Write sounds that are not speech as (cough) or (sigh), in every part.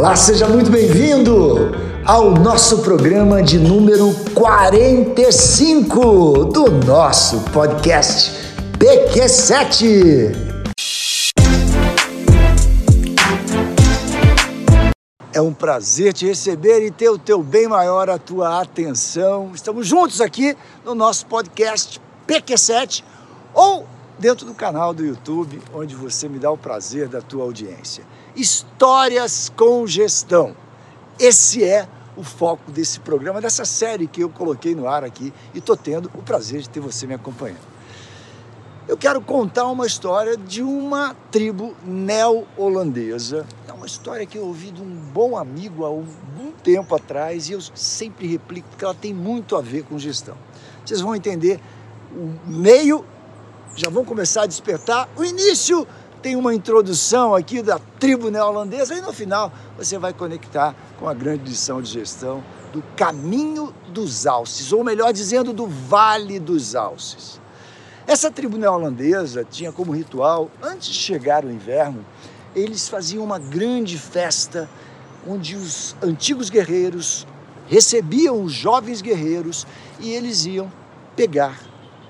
Olá, seja muito bem-vindo ao nosso programa de número 45 do nosso podcast PQ7. É um prazer te receber e ter o teu bem maior, a tua atenção. Estamos juntos aqui no nosso podcast PQ7 ou dentro do canal do YouTube, onde você me dá o prazer da tua audiência. Histórias com Gestão. Esse é o foco desse programa, dessa série que eu coloquei no ar aqui e estou tendo o prazer de ter você me acompanhando. Eu quero contar uma história de uma tribo neo-holandesa. É uma história que eu ouvi de um bom amigo há algum tempo atrás e eu sempre replico porque ela tem muito a ver com gestão. Vocês vão entender o meio, já vão começar a despertar. O início tem uma introdução aqui da tribo neozelandesa e no final você vai conectar com a grande lição de gestão do caminho dos alces, ou melhor dizendo, do Vale dos Alces. Essa tribo neozelandesa tinha como ritual, antes de chegar o inverno, eles faziam uma grande festa onde os antigos guerreiros recebiam os jovens guerreiros e eles iam pegar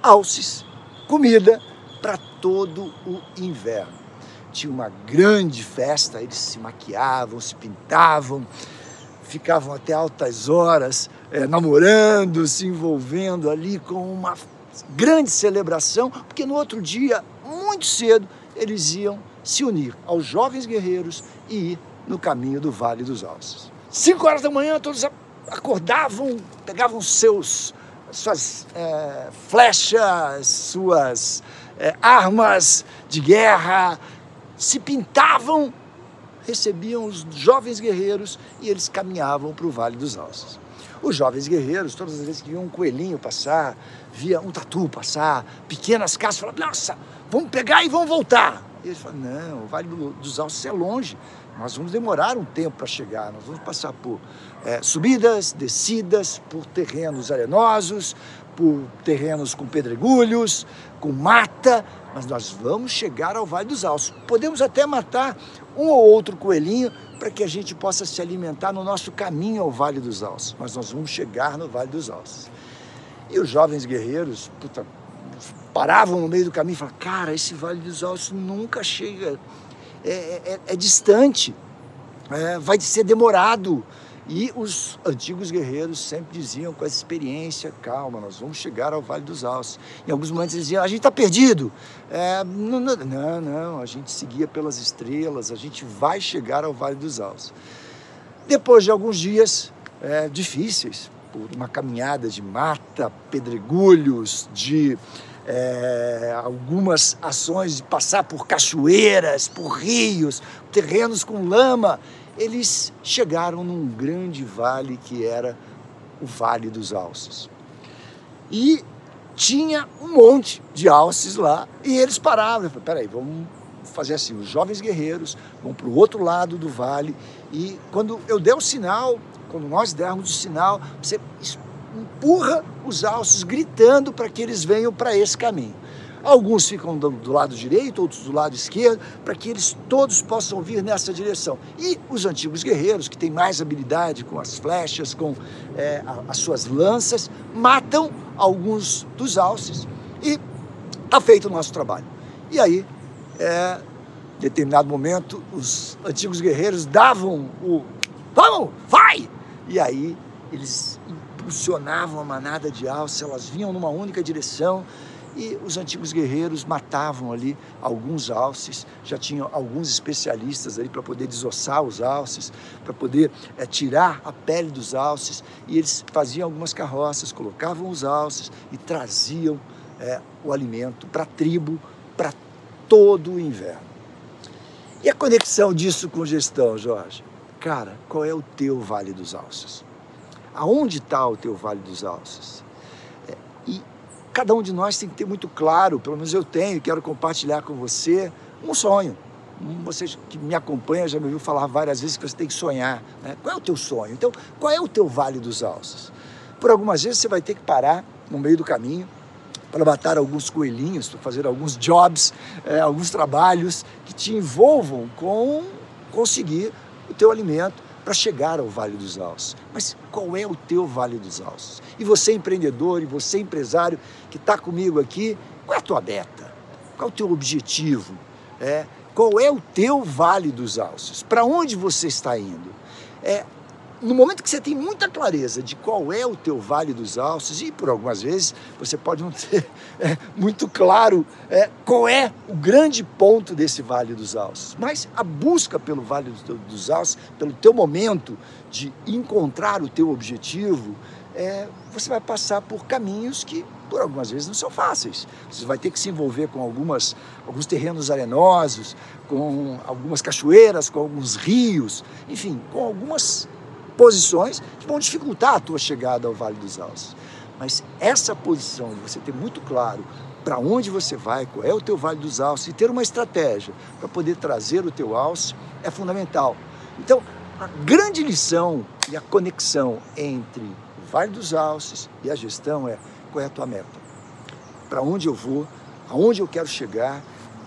alces, comida para todo o inverno tinha uma grande festa, eles se maquiavam, se pintavam, ficavam até altas horas é, namorando, se envolvendo ali com uma grande celebração, porque no outro dia, muito cedo, eles iam se unir aos jovens guerreiros e ir no caminho do Vale dos Alces. Cinco horas da manhã, todos acordavam, pegavam seus suas é, flechas, suas é, armas de guerra, se pintavam, recebiam os jovens guerreiros e eles caminhavam para o Vale dos Alces. Os jovens guerreiros, todas as vezes que viam um coelhinho passar, via um tatu passar, pequenas casas, falavam, nossa, vamos pegar e vamos voltar. E eles falavam, não, o Vale dos Alces é longe, nós vamos demorar um tempo para chegar, nós vamos passar por é, subidas, descidas, por terrenos arenosos, por terrenos com pedregulhos, com mata, mas nós vamos chegar ao Vale dos Alces. Podemos até matar um ou outro coelhinho para que a gente possa se alimentar no nosso caminho ao Vale dos Alces, mas nós vamos chegar no Vale dos Alces. E os jovens guerreiros puta, paravam no meio do caminho e falavam: Cara, esse Vale dos Alces nunca chega, é, é, é distante, é, vai ser demorado. E os antigos guerreiros sempre diziam com essa experiência, calma, nós vamos chegar ao Vale dos Alces. Em alguns momentos eles diziam, a gente está perdido. É, não, não, não, a gente seguia pelas estrelas, a gente vai chegar ao Vale dos Alces. Depois de alguns dias é, difíceis, por uma caminhada de mata, pedregulhos, de é, algumas ações de passar por cachoeiras, por rios, terrenos com lama, eles chegaram num grande vale que era o Vale dos Alces. E tinha um monte de alces lá e eles paravam. Eu falei, peraí, vamos fazer assim, os jovens guerreiros vão para o outro lado do vale e quando eu der o sinal, quando nós dermos o sinal, você empurra os alces gritando para que eles venham para esse caminho. Alguns ficam do, do lado direito, outros do lado esquerdo, para que eles todos possam vir nessa direção. E os antigos guerreiros, que têm mais habilidade com as flechas, com é, as suas lanças, matam alguns dos alces e está feito o nosso trabalho. E aí, é, em determinado momento, os antigos guerreiros davam o vamos, vai! E aí eles impulsionavam a manada de alces, elas vinham numa única direção e os antigos guerreiros matavam ali alguns alces, já tinham alguns especialistas ali para poder desossar os alces, para poder é, tirar a pele dos alces, e eles faziam algumas carroças, colocavam os alces e traziam é, o alimento para a tribo, para todo o inverno. E a conexão disso com gestão, Jorge? Cara, qual é o teu Vale dos Alces? Aonde está o teu Vale dos Alces? É, e cada um de nós tem que ter muito claro, pelo menos eu tenho, quero compartilhar com você um sonho. Você que me acompanha já me ouviu falar várias vezes que você tem que sonhar. Né? Qual é o teu sonho? Então, qual é o teu vale dos alces? Por algumas vezes você vai ter que parar no meio do caminho para matar alguns coelhinhos, para fazer alguns jobs, é, alguns trabalhos que te envolvam com conseguir o teu alimento para chegar ao Vale dos Alces. Mas qual é o teu Vale dos Alces? E você empreendedor, e você empresário que está comigo aqui, qual é a tua meta? Qual é o teu objetivo? É, qual é o teu Vale dos Alces? Para onde você está indo? É, no momento que você tem muita clareza de qual é o teu Vale dos Alces, e por algumas vezes você pode não ter (laughs) é, muito claro é, qual é o grande ponto desse Vale dos Alces, mas a busca pelo Vale dos Alces, pelo teu momento de encontrar o teu objetivo, é, você vai passar por caminhos que por algumas vezes não são fáceis. Você vai ter que se envolver com algumas, alguns terrenos arenosos, com algumas cachoeiras, com alguns rios, enfim, com algumas posições que vão dificultar a tua chegada ao Vale dos Alces. Mas essa posição de você ter muito claro para onde você vai, qual é o teu Vale dos Alces e ter uma estratégia para poder trazer o teu alce é fundamental. Então, a grande lição e a conexão entre o Vale dos Alces e a gestão é qual é a tua meta? Para onde eu vou? Aonde eu quero chegar?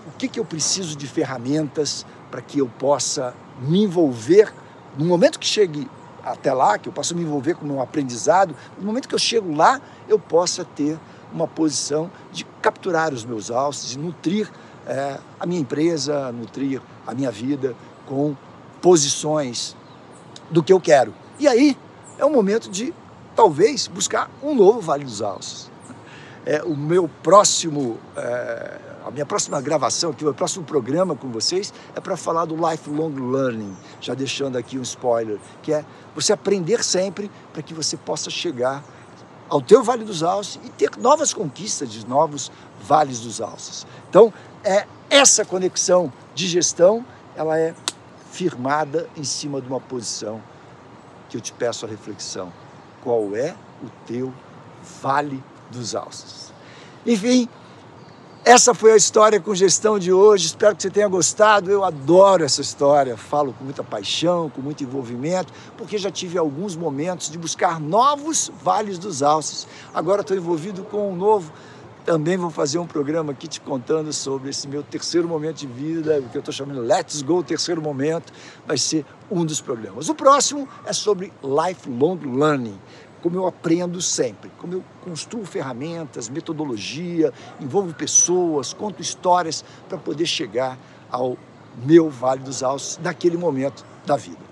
O que, que eu preciso de ferramentas para que eu possa me envolver no momento que chegue até lá, que eu possa me envolver com o meu aprendizado, no momento que eu chego lá, eu possa ter uma posição de capturar os meus alces e nutrir é, a minha empresa, nutrir a minha vida com posições do que eu quero. E aí é o momento de talvez buscar um novo Vale dos Alces. (laughs) É, o meu próximo é, a minha próxima gravação aqui, o próximo programa com vocês é para falar do lifelong learning, já deixando aqui um spoiler, que é você aprender sempre para que você possa chegar ao teu Vale dos Alces e ter novas conquistas de novos vales dos alces. Então, é essa conexão de gestão, ela é firmada em cima de uma posição que eu te peço a reflexão. Qual é o teu Vale dos Alces? Enfim, essa foi a história com gestão de hoje. Espero que você tenha gostado. Eu adoro essa história. Falo com muita paixão, com muito envolvimento, porque já tive alguns momentos de buscar novos vales dos alces. Agora estou envolvido com um novo. Também vou fazer um programa aqui te contando sobre esse meu terceiro momento de vida, o que eu estou chamando Let's Go Terceiro Momento. Vai ser um dos programas. O próximo é sobre Lifelong Learning como eu aprendo sempre, como eu construo ferramentas, metodologia, envolvo pessoas, conto histórias para poder chegar ao meu Vale dos Alces naquele momento da vida.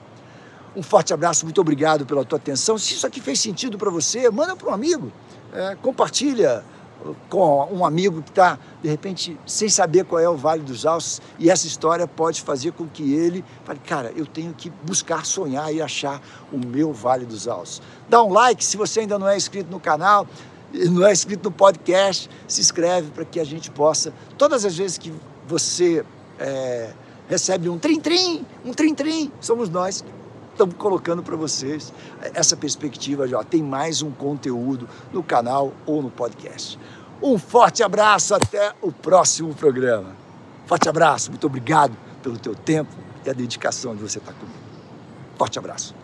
Um forte abraço, muito obrigado pela tua atenção. Se isso aqui fez sentido para você, manda para um amigo, é, compartilha com um amigo que está, de repente, sem saber qual é o Vale dos Alces, e essa história pode fazer com que ele fale, cara, eu tenho que buscar sonhar e achar o meu Vale dos Alces. Dá um like, se você ainda não é inscrito no canal, não é inscrito no podcast, se inscreve para que a gente possa, todas as vezes que você é, recebe um trim-trim, um trim-trim, somos nós estamos colocando para vocês essa perspectiva já. Tem mais um conteúdo no canal ou no podcast. Um forte abraço, até o próximo programa. Forte abraço, muito obrigado pelo teu tempo e a dedicação de você estar comigo. Forte abraço.